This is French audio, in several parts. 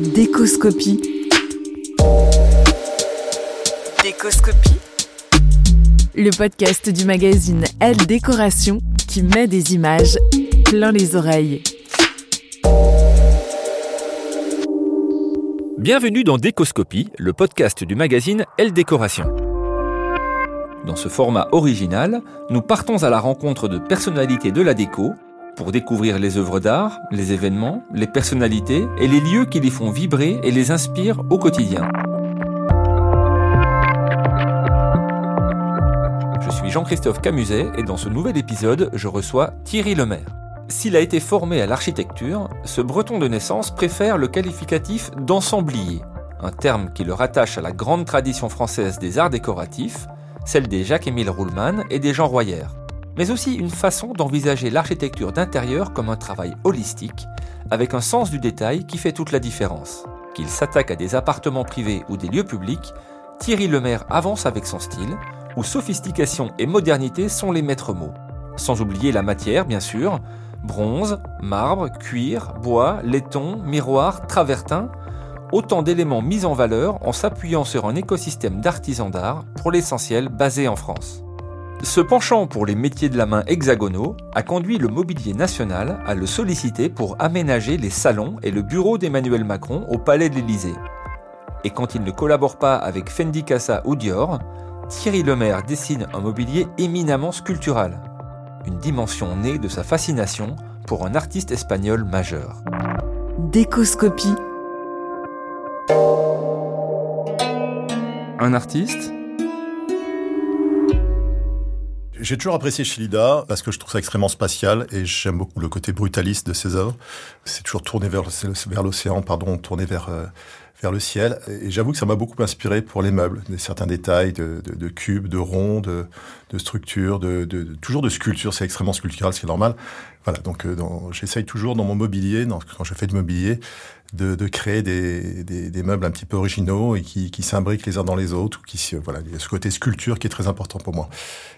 Décoscopie. Décoscopie. Le podcast du magazine Elle Décoration qui met des images plein les oreilles. Bienvenue dans Décoscopie, le podcast du magazine Elle Décoration. Dans ce format original, nous partons à la rencontre de personnalités de la déco pour découvrir les œuvres d'art, les événements, les personnalités et les lieux qui les font vibrer et les inspirent au quotidien. Je suis Jean-Christophe Camuset et dans ce nouvel épisode, je reçois Thierry Lemaire. S'il a été formé à l'architecture, ce breton de naissance préfère le qualificatif d'ensemblier, un terme qui le rattache à la grande tradition française des arts décoratifs, celle des Jacques-Émile Ruhlmann et des Jean Royer, mais aussi une façon d'envisager l'architecture d'intérieur comme un travail holistique, avec un sens du détail qui fait toute la différence. Qu'il s'attaque à des appartements privés ou des lieux publics, Thierry Lemaire avance avec son style, où sophistication et modernité sont les maîtres mots. Sans oublier la matière, bien sûr, bronze, marbre, cuir, bois, laiton, miroir, travertin, autant d'éléments mis en valeur en s'appuyant sur un écosystème d'artisans d'art, pour l'essentiel basé en France. Ce penchant pour les métiers de la main hexagonaux a conduit le mobilier national à le solliciter pour aménager les salons et le bureau d'Emmanuel Macron au Palais de l'Élysée. Et quand il ne collabore pas avec Fendi Casa ou Dior, Thierry Lemaire dessine un mobilier éminemment sculptural, une dimension née de sa fascination pour un artiste espagnol majeur. Décoscopie. Un artiste J'ai toujours apprécié Chilida parce que je trouve ça extrêmement spatial et j'aime beaucoup le côté brutaliste de ses œuvres. C'est toujours tourné vers, vers l'océan, pardon, tourné vers, euh, vers le ciel. Et j'avoue que ça m'a beaucoup inspiré pour les meubles, certains détails de, de, de cubes, de ronds, de, de structures, de, toujours de sculptures. C'est extrêmement sculptural, c'est normal. Voilà, donc euh, j'essaye toujours dans mon mobilier, dans, quand je fais du mobilier, de, de créer des, des, des, meubles un petit peu originaux et qui, qui s'imbriquent les uns dans les autres. Ou qui, voilà, il y a ce côté sculpture qui est très important pour moi.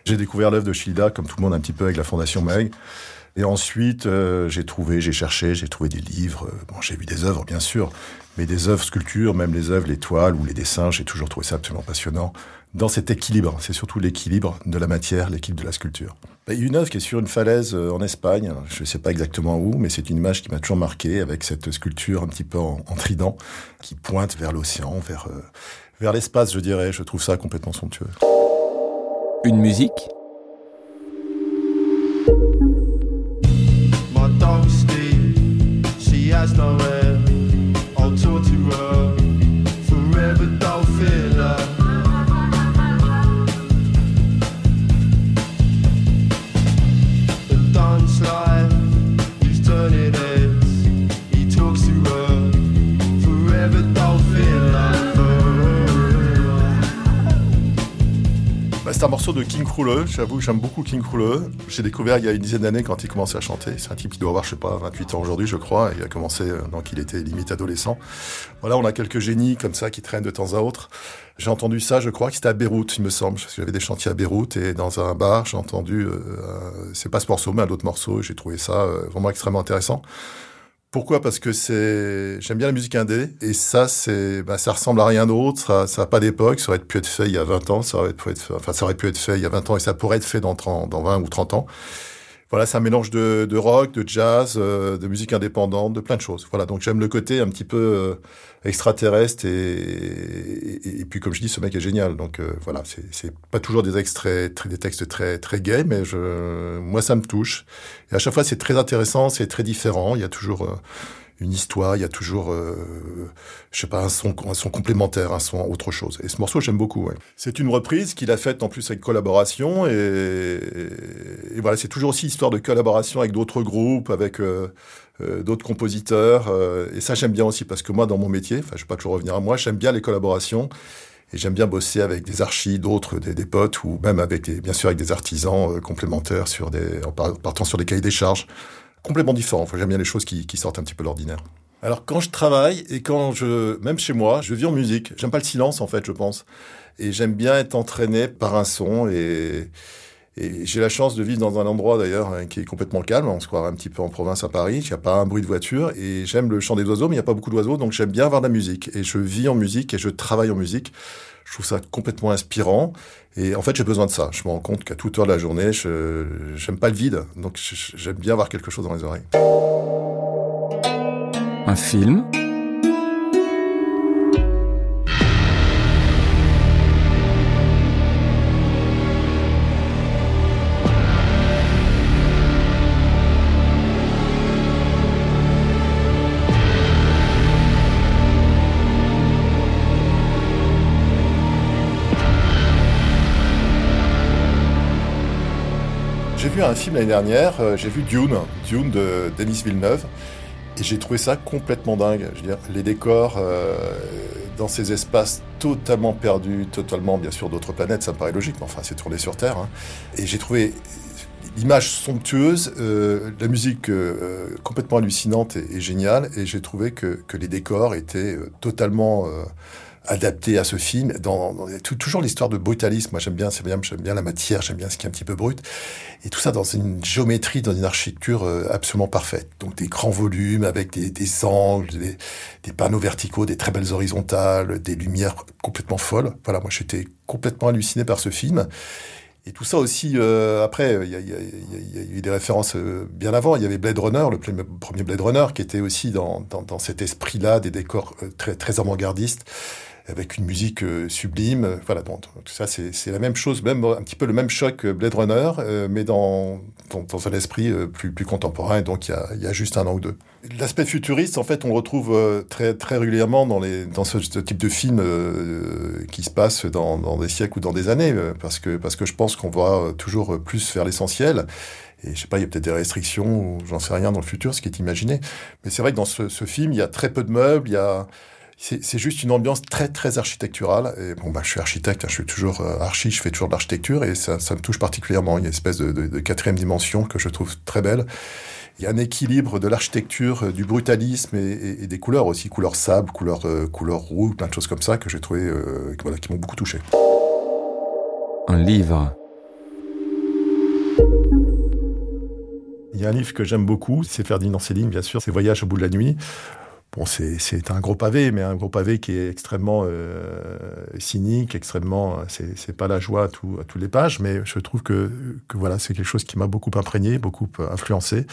J'ai découvert l'œuvre de Childa, comme tout le monde, un petit peu avec la Fondation Meg. Et ensuite, euh, j'ai trouvé, j'ai cherché, j'ai trouvé des livres. Bon, j'ai vu des œuvres, bien sûr, mais des œuvres sculptures, même les œuvres, les toiles ou les dessins, j'ai toujours trouvé ça absolument passionnant. Dans cet équilibre, c'est surtout l'équilibre de la matière, l'équilibre de la sculpture. Il y a une œuvre qui est sur une falaise euh, en Espagne, je ne sais pas exactement où, mais c'est une image qui m'a toujours marqué avec cette sculpture un petit peu en, en trident qui pointe vers l'océan, vers, euh, vers l'espace, je dirais. Je trouve ça complètement somptueux. Une musique Bah, c'est un morceau de King Krule. J'avoue que j'aime beaucoup King Krule. J'ai découvert il y a une dizaine d'années quand il commençait à chanter. C'est un type qui doit avoir, je sais pas, 28 ans aujourd'hui, je crois. Il a commencé, euh, donc il était limite adolescent. Voilà, on a quelques génies comme ça qui traînent de temps à autre. J'ai entendu ça, je crois que c'était à Beyrouth, il me semble. J'avais des chantiers à Beyrouth et dans un bar, j'ai entendu, euh, euh, c'est pas ce morceau, mais un autre morceau. J'ai trouvé ça euh, vraiment extrêmement intéressant. Pourquoi? Parce que c'est, j'aime bien la musique indé et ça, c'est, bah, ça ressemble à rien d'autre. Ça, ça a pas d'époque. Ça aurait pu être fait il y a 20 ans. Ça aurait pu être, enfin, ça aurait pu être fait il y a 20 ans et ça pourrait être fait dans 30, dans 20 ou 30 ans. Voilà, c'est un mélange de, de rock, de jazz, euh, de musique indépendante, de plein de choses. Voilà, donc j'aime le côté un petit peu euh, extraterrestre et, et, puis comme je dis, ce mec est génial. Donc euh, voilà, c'est- c'est pas toujours des extraits, très, des textes très très gays, mais je, moi ça me touche. Et à chaque fois, c'est très intéressant, c'est très différent. Il y a toujours euh, une histoire, il y a toujours, euh, je sais pas, un son, un son complémentaire, un son autre chose. Et ce morceau, j'aime beaucoup. ouais. C'est une reprise qu'il a faite en plus avec collaboration. Et, voilà, c'est toujours aussi histoire de collaboration avec d'autres groupes, avec euh, euh, d'autres compositeurs. euh, et ça, j'aime bien aussi parce que moi, dans mon métier, enfin, je vais pas toujours revenir à moi, j'aime bien les collaborations. Et j'aime bien bosser avec des archis, d'autres, des, des potes, ou même avec, des, bien sûr, avec des artisans complémentaires sur des, en par- partant sur des cahiers des charges complètement différents. Enfin, j'aime bien les choses qui, sortent un petit peu de l'ordinaire. Alors, quand je travaille et quand je, même chez moi, je vis en musique. J'aime pas le silence, en fait, je pense. Et j'aime bien être entraîné par un son et, et j'ai la chance de vivre dans un endroit d'ailleurs hein, qui est complètement calme. On se croirait un petit peu en province à Paris. Il n'y a pas un bruit de voiture et j'aime le chant des oiseaux, mais il n'y a pas beaucoup d'oiseaux, donc j'aime bien avoir de la musique. Et je vis en musique et je travaille en musique. Je trouve ça complètement inspirant. Et en fait, j'ai besoin de ça. Je me rends compte qu'à toute heure de la journée, je j'aime pas le vide. Donc j'aime bien avoir quelque chose dans les oreilles. Un film, un film l'année dernière, euh, j'ai vu Dune, Dune de Denis Villeneuve, et j'ai trouvé ça complètement dingue. Je veux dire, les décors euh, dans ces espaces totalement perdus, totalement, bien sûr, d'autres planètes, ça me paraît logique, mais enfin, c'est tourné sur Terre. hein. Et j'ai trouvé l'image somptueuse, euh, la musique complètement hallucinante et, géniale, et j'ai trouvé que, les décors étaient totalement adaptés à ce film. Dans, dans- toujours l'histoire de brutalisme. Moi, j'aime bien, c'est bien, j'aime bien la matière, j'aime bien ce qui est un petit peu brut. Et tout ça dans une géométrie, dans une architecture euh, absolument parfaite. Donc des grands volumes avec des, des angles, des, des panneaux verticaux, des très belles horizontales, des lumières complètement folles. Voilà, moi j'étais complètement halluciné par ce film. Et tout ça aussi, euh, après, il y, y y y a eu des références euh, bien avant. Il y avait Blade Runner, le premier Blade Runner, qui était aussi dans, dans, dans cet esprit-là, des décors euh, très, très avant-gardistes, avec une musique euh, sublime. Euh, Voilà, donc donc ça, c'est la même chose, même un petit peu le même choc que Blade Runner, euh, mais dans, un esprit euh, plus, plus contemporain. Et donc, il y a, juste un an ou deux. L'aspect futuriste, en fait, on retrouve euh, très, très régulièrement dans, les, ce, type de film euh, qui se passe dans, des siècles ou dans des années, euh, parce, que, parce que je pense qu'on va euh, toujours plus vers l'essentiel. Et je sais pas, il y a peut-être des restrictions j'en sais rien dans le futur, ce qui est imaginé. Mais c'est vrai que dans ce film, il y a très peu de meubles, il y a, c'est juste une ambiance très très architecturale. Et bon, bah, je suis architecte, hein, je suis toujours euh, archi, je fais toujours de l'architecture et ça, ça me touche particulièrement. Il y a une espèce de, de, de quatrième dimension que je trouve très belle. Il y a un équilibre de l'architecture, euh, du brutalisme et, et- et des couleurs aussi, couleur sable, couleur, euh, couleur roux, plein de choses comme ça que j'ai trouvé, euh, qui- voilà, qui m'ont beaucoup touché. un livre, Il y a un livre que j'aime beaucoup, c'est Ferdinand Céline, bien sûr, c'est Voyage au bout de la nuit. Bon, c'est un gros pavé, mais un gros pavé qui est extrêmement euh, cynique, extrêmement. C'est pas la joie à, tout- toutes les pages, mais je trouve que, voilà, c'est quelque chose qui m'a beaucoup imprégné, beaucoup influencé.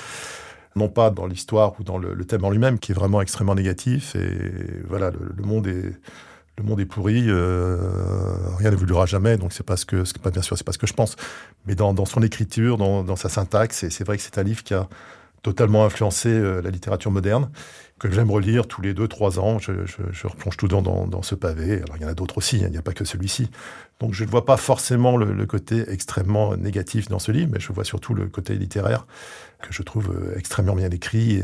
Non pas dans l'histoire ou dans le, thème en lui-même, qui est vraiment extrêmement négatif. Et voilà, le, monde est. Le monde est pourri, euh, rien n'évoluera jamais, donc c'est pas ce que, bien sûr, c'est pas ce que je pense. Mais dans, son écriture, dans, dans sa syntaxe, c'est vrai que c'est un livre qui a, totalement influencé la littérature moderne que j'aime relire tous les deux, trois ans. Je, replonge tout dans, dans, ce pavé. Alors, il y en a d'autres aussi, hein, il n'y a pas que celui-ci. Donc, je ne vois pas forcément le, côté extrêmement négatif dans ce livre, mais je vois surtout le côté littéraire que je trouve euh, extrêmement bien écrit.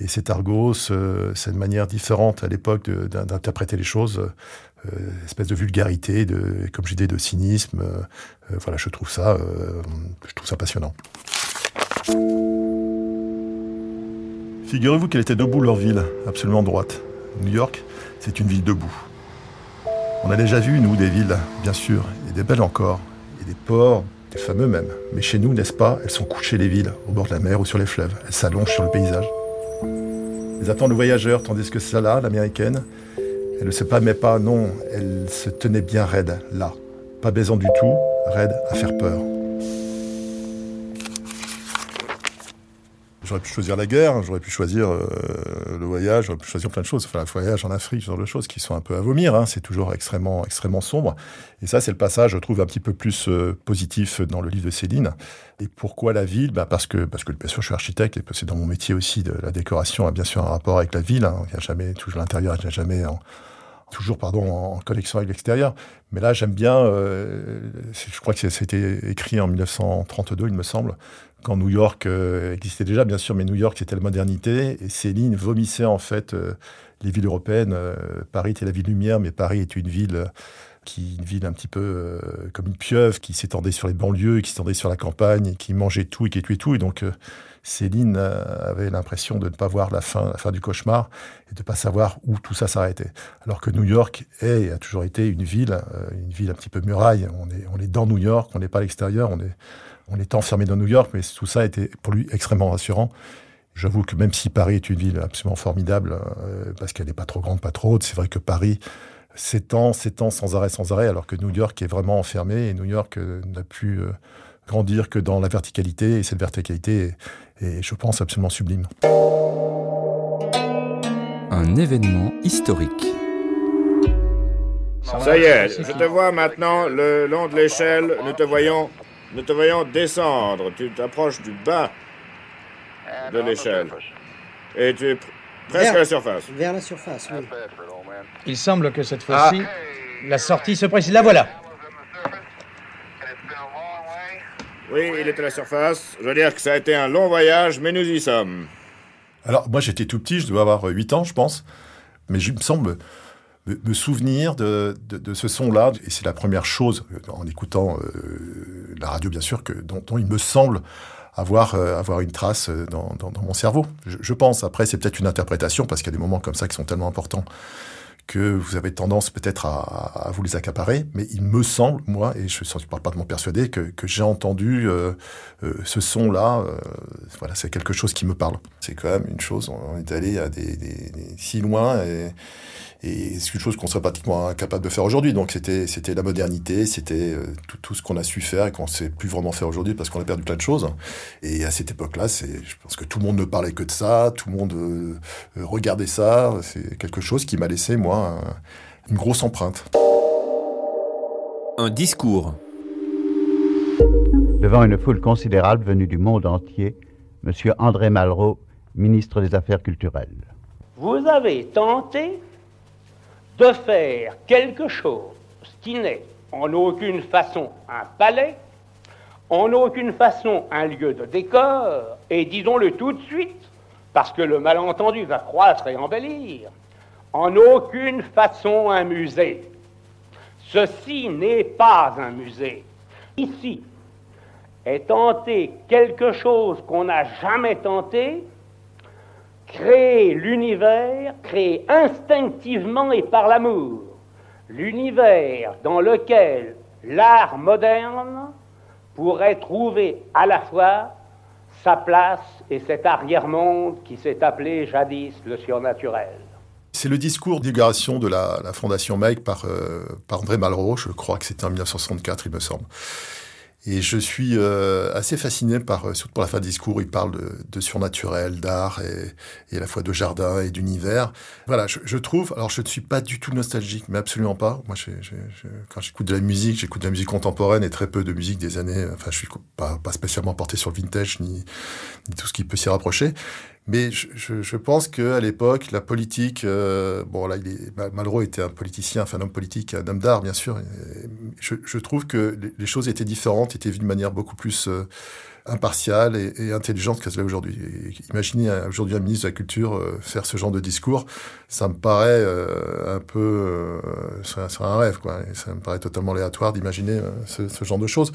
Et, cet argos, cette manière différente à l'époque d'interpréter les choses, euh, espèce de vulgarité, comme j'ai dit, de cynisme. Euh, voilà, je trouve ça, je trouve ça passionnant. Figurez-vous qu'elle était debout leur ville, absolument droite. New York, c'est une ville debout. On a déjà vu, nous, des villes, bien sûr, et des belles encore, et des ports, des fameux même. Mais chez nous, n'est-ce pas, elles sont couchées les villes, au bord de la mer ou sur les fleuves. Elles s'allongent sur le paysage. Elles attendent le voyageur, tandis que celle-là, l'américaine, elle ne se pas, mais pas, non, elle se tenait bien raide, là. Pas baisant du tout, raide à faire peur. J'aurais pu choisir la guerre, j'aurais pu choisir euh, le voyage, j'aurais pu choisir plein de choses. Enfin, le voyage en Afrique, ce genre de choses qui sont un peu à vomir. Hein. C'est toujours extrêmement, extrêmement sombre. Et ça, c'est le passage, je trouve, un petit peu plus euh, positif dans le livre de Céline. Et pourquoi la ville? Bah parce que, parce que bien sûr, je suis architecte et c'est dans mon métier aussi de la décoration a bien sûr un rapport avec la ville. Hein. Il n'y a jamais toujours l'intérieur, il n'y a jamais en, toujours pardon en connexion avec l'extérieur. Mais là, j'aime bien. Euh, je crois que c'était écrit en 1932, il me semble quand New York euh, existait déjà, bien sûr, mais New York, c'était la modernité. Et Céline vomissait en fait euh, les villes européennes. Paris était la ville lumière, mais Paris est une ville qui une ville un petit peu comme une pieuvre, qui s'étendait sur les banlieues, qui s'étendait sur la campagne, qui mangeait tout et qui tuait tout. Et donc, Céline avait l'impression de ne pas voir la fin, la fin du cauchemar et de ne pas savoir où tout ça s'arrêtait. Alors que New York est et a toujours été une ville, une ville un petit peu muraille. On est, on est dans New York, on n'est pas à l'extérieur, on est on était enfermé dans New York, mais tout ça était pour lui extrêmement rassurant. J'avoue que même si Paris est une ville absolument formidable, euh, parce qu'elle n'est pas trop grande, pas trop haute, c'est vrai que Paris s'étend, s'étend sans arrêt, sans arrêt, alors que New York est vraiment enfermé et New York euh, n'a pu euh, grandir que dans la verticalité, et cette verticalité est, je pense, absolument sublime. Un événement historique. Ça y est, je te vois maintenant le long de l'échelle, nous te voyons nous te voyons descendre. Tu t'approches du bas de l'échelle. Et tu es presque à la surface. Vers la surface, oui. Il semble que cette fois-ci, ah. la sortie se précise. La voilà. Oui, il est à la surface. Je veux dire que ça a été un long voyage, mais nous y sommes. Alors, moi, j'étais tout petit, je devais avoir 8 ans, je pense. Mais il me semble me, souvenir de, ce son-là. Et c'est la première chose, en écoutant euh, la radio, bien sûr, que, dont, il me semble avoir, euh, avoir une trace dans, mon cerveau. Je, pense. Après, c'est peut-être une interprétation, parce qu'il y a des moments comme ça qui sont tellement importants que vous avez tendance peut-être à, vous les accaparer, mais il me semble, moi, et je ne parle pas de mon persuadé, que, j'ai entendu ce son-là. voilà, c'est quelque chose qui me parle. C'est quand même une chose, on est allé à des, si loin et, et c'est une chose qu'on serait pratiquement incapable de faire aujourd'hui. Donc c'était c'était la modernité, c'était euh, tout, tout, ce qu'on a su faire et qu'on ne sait plus vraiment faire aujourd'hui parce qu'on a perdu plein de choses. Et à cette époque-là, c'est je pense que tout le monde ne parlait que de ça, tout le monde euh, regardait ça. C'est quelque chose qui m'a laissé moi une grosse empreinte. Un discours. Devant une foule considérable venue du monde entier, Monsieur André Malraux, ministre des Affaires culturelles. Vous avez tenté de faire quelque chose qui n'est en aucune façon un palais, en aucune façon un lieu de décor, et disons-le tout de suite, parce que le malentendu va croître et embellir, en aucune façon un musée. Ceci n'est pas un musée. Ici est tenté quelque chose qu'on n'a jamais tenté, créer l'univers, créer instinctivement et par l'amour, l'univers dans lequel l'art moderne pourrait trouver à la fois sa place et cet arrière-monde qui s'est appelé jadis le surnaturel. C'est le discours d'inauguration de la, Fondation Meg par, euh, par André Malraux, je crois que c'était en 1964, il me semble. Et je suis euh, assez fasciné par, euh, surtout pour la fin du discours, il parle de, de surnaturel, d'art et, et, à la fois de jardin et d'univers. Voilà, je, je, trouve, alors je ne suis pas du tout nostalgique, mais absolument pas. Moi, je, quand j'écoute de la musique, j'écoute de la musique contemporaine et très peu de musique des années, enfin, je suis pas, pas spécialement porté sur le vintage ni, ni tout ce qui peut s'y rapprocher. Mais je, je, je pense qu'à l'époque, la politique, euh, bon là, il est, Malraux était un politicien, enfin un homme politique, un homme d'art, bien sûr. Je, je, trouve que les choses étaient différentes, étaient vues de manière beaucoup plus euh, impartiale et, et, intelligente qu'elle l'est aujourd'hui. Imaginez aujourd'hui un ministre de la Culture euh, faire ce genre de discours, ça me paraît euh, un peu, euh, c'est un rêve, quoi. Ça me paraît totalement aléatoire d'imaginer euh, ce, ce, genre de choses.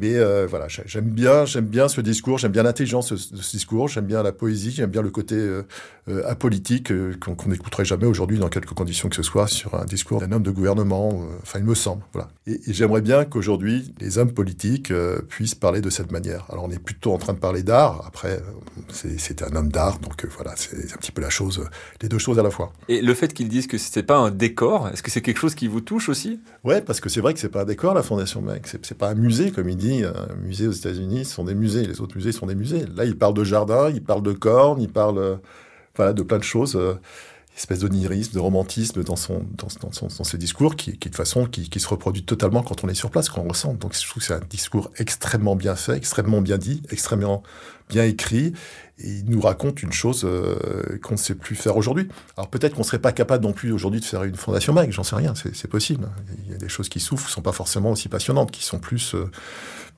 Mais euh, voilà, j'aime bien, j'aime bien ce discours, j'aime bien l'intelligence de, ce discours, j'aime bien la poésie, j'aime bien le côté euh, euh, apolitique qu'on qu n'écouterait jamais aujourd'hui dans quelque conditions que ce soit sur un discours d'un homme de gouvernement. Enfin, il me semble. Voilà. Et, et j'aimerais bien qu'aujourd'hui les hommes politiques puissent parler de cette manière. Alors, on est plutôt en train de parler d'art. Après, c'est un homme d'art, donc voilà, c'est un petit peu la chose, les deux choses à la fois. Et le fait qu'ils disent que c'est pas un décor, est-ce que c'est quelque chose qui vous touche aussi? Ouais, parce que c'est vrai que c'est pas un décor la Fondation Mec, c'est pas un musée comme il un musée aux États-Unis, ce sont des musées. Les autres musées sont des musées. Là, il parle de jardin, il parle de cornes, il parle euh, de plein de choses. Euh, espèce d'onirisme, de romantisme dans son, dans, dans, dans ses discours qui, de façon qui, qui, se reproduit totalement quand on est sur place, quand on ressent. Donc je trouve que c'est un discours extrêmement bien fait, extrêmement bien dit, extrêmement bien écrit. Il nous raconte une chose euh, qu'on ne sait plus faire aujourd'hui. Alors peut-être qu'on ne serait pas capable non plus aujourd'hui de faire une fondation MAG, j'en sais rien, c'est possible. Il y a des choses qui souffrent, qui sont pas forcément aussi passionnantes, qui sont plus, euh,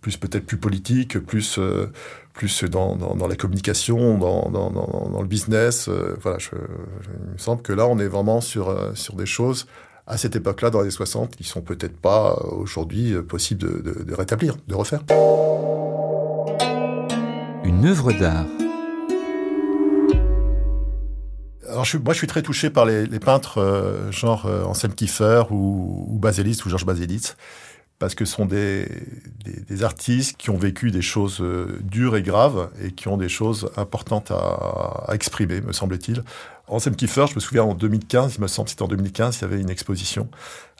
plus peut-être plus politiques, plus, euh, plus dans, dans, la communication, dans, dans, le business. Voilà, je, il me semble que là, on est vraiment sur, sur des choses à cette époque-là, dans les années 60, qui sont peut-être pas aujourd'hui possibles de, de, de rétablir, de refaire. Une œuvre d'art. Alors moi, je suis très touché par les, peintres euh, genre euh, Anselm Kiefer ou, ou ou Georges Baselitz parce que ce sont des, artistes qui ont vécu des choses euh, dures et graves et qui ont des choses importantes à, exprimer, me semble-t-il. Anselm Kiefer, je me souviens en 2015, il me semble c'était en 2015, il y avait une exposition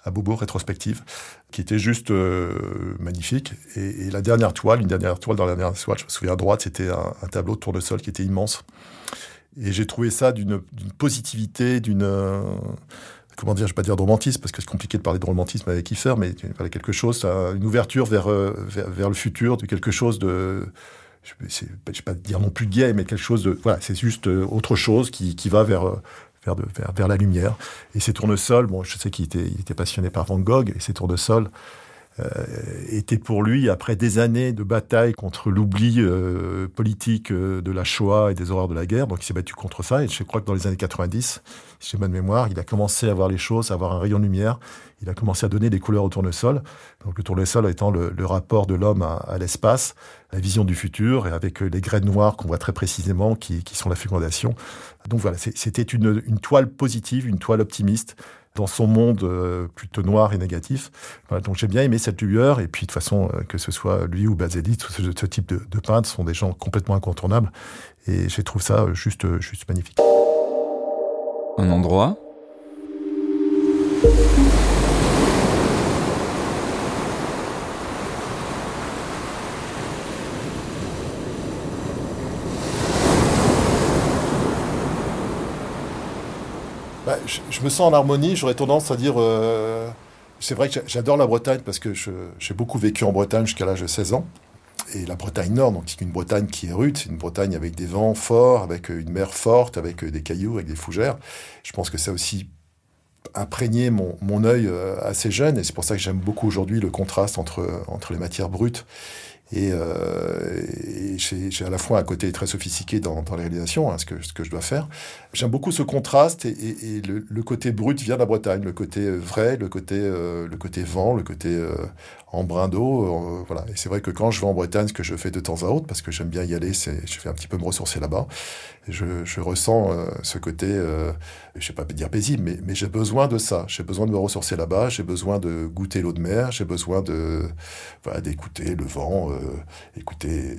à Beaubourg rétrospective, qui était juste euh, magnifique. Et, et, la dernière toile, une dernière toile dans la dernière toile, je me souviens à droite, c'était un, un, tableau de tournesol qui était immense. Et j'ai trouvé ça d'une positivité, d'une... Euh, comment dire, je ne vais pas dire de romantisme, parce que c'est compliqué de parler de romantisme avec Kiefer, mais quelque chose, une ouverture vers, euh, vers, vers, le futur, de quelque chose de... Je ne vais pas dire non plus gay, mais quelque chose de... Voilà, c'est juste euh, autre chose qui, qui va vers... Vers, de, vers, la lumière. Et ces tournesols, bon, je sais qu'il était, il était passionné par Van Gogh, et ces tournesols, était pour lui, après des années de bataille contre l'oubli euh, politique euh, de la Shoah et des horreurs de la guerre, donc il s'est battu contre ça, et je crois que dans les années 90, si j'ai bonne mémoire, il a commencé à voir les choses, à avoir un rayon de lumière, il a commencé à donner des couleurs au tournesol, donc le tournesol étant le, le rapport de l'homme à, à l'espace, la vision du futur, et avec les graines noires qu'on voit très précisément, qui, qui sont la fécondation. Donc voilà, c'était une, une toile positive, une toile optimiste, dans son monde euh, plutôt noir et négatif. Voilà, donc j'ai bien aimé cette lueur, et puis de toute façon, euh, que ce soit lui ou Bazeli, ce, type de, de peintres sont des gens complètement incontournables, et je trouve ça juste, juste magnifique. Un endroit? Bah, je, me sens en harmonie, j'aurais tendance à dire... Euh, c'est vrai que j'adore la Bretagne parce que j'ai beaucoup vécu en Bretagne jusqu'à l'âge de 16 ans. Et la Bretagne Nord, donc c'est une Bretagne qui est rude, une Bretagne avec des vents forts, avec une mer forte, avec des cailloux, avec des fougères. Je pense que ça a aussi imprégné mon, mon œil euh, assez jeune, et c'est pour ça que j'aime beaucoup aujourd'hui le contraste entre, entre les matières brutes et, euh, j'ai à la fois un côté très sophistiqué dans, dans les réalisations, hein, ce, que, ce que je dois faire. J'aime beaucoup ce contraste et, et, et le, le, côté brut vient de la Bretagne, le côté vrai, le côté, euh, le côté vent, le côté euh, en brin d'eau. Euh, voilà. Et c'est vrai que quand je vais en Bretagne, ce que je fais de temps à autre, parce que j'aime bien y aller, c'est je vais un petit peu me ressourcer là-bas. Je, ressens euh, ce côté, euh, je sais pas dire paisible, mais, j'ai besoin de ça. J'ai besoin de me ressourcer là-bas. J'ai besoin de goûter l'eau de mer. J'ai besoin de voilà, d'écouter le vent. Euh, écouter,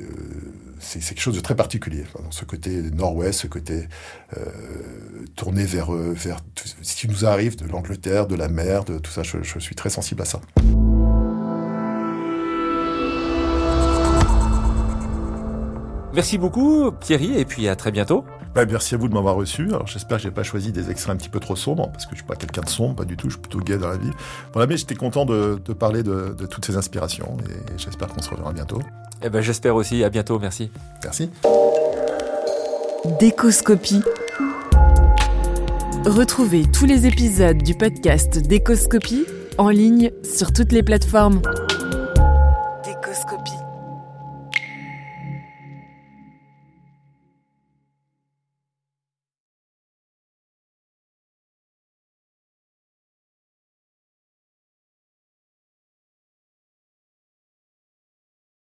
c'est quelque chose de très particulier. Ce côté nord-ouest, ce côté tourné vers vers ce qui nous arrive de l'Angleterre, de la mer, de tout ça. Je suis très sensible à ça. Merci beaucoup Thierry et puis à très bientôt. Bah, merci à vous de m'avoir reçu. Alors j'espère que j'ai pas choisi des extraits un petit peu trop sombres, parce que je suis pas quelqu'un de sombre, pas du tout, je suis plutôt gay dans la vie. Voilà, mais j'étais content de, de parler de, de, toutes ces inspirations et j'espère qu'on se reverra bientôt. Eh ben j'espère aussi, à bientôt, merci. Merci. Décoscopie. Retrouvez tous les épisodes du podcast Décoscopie en ligne sur toutes les plateformes.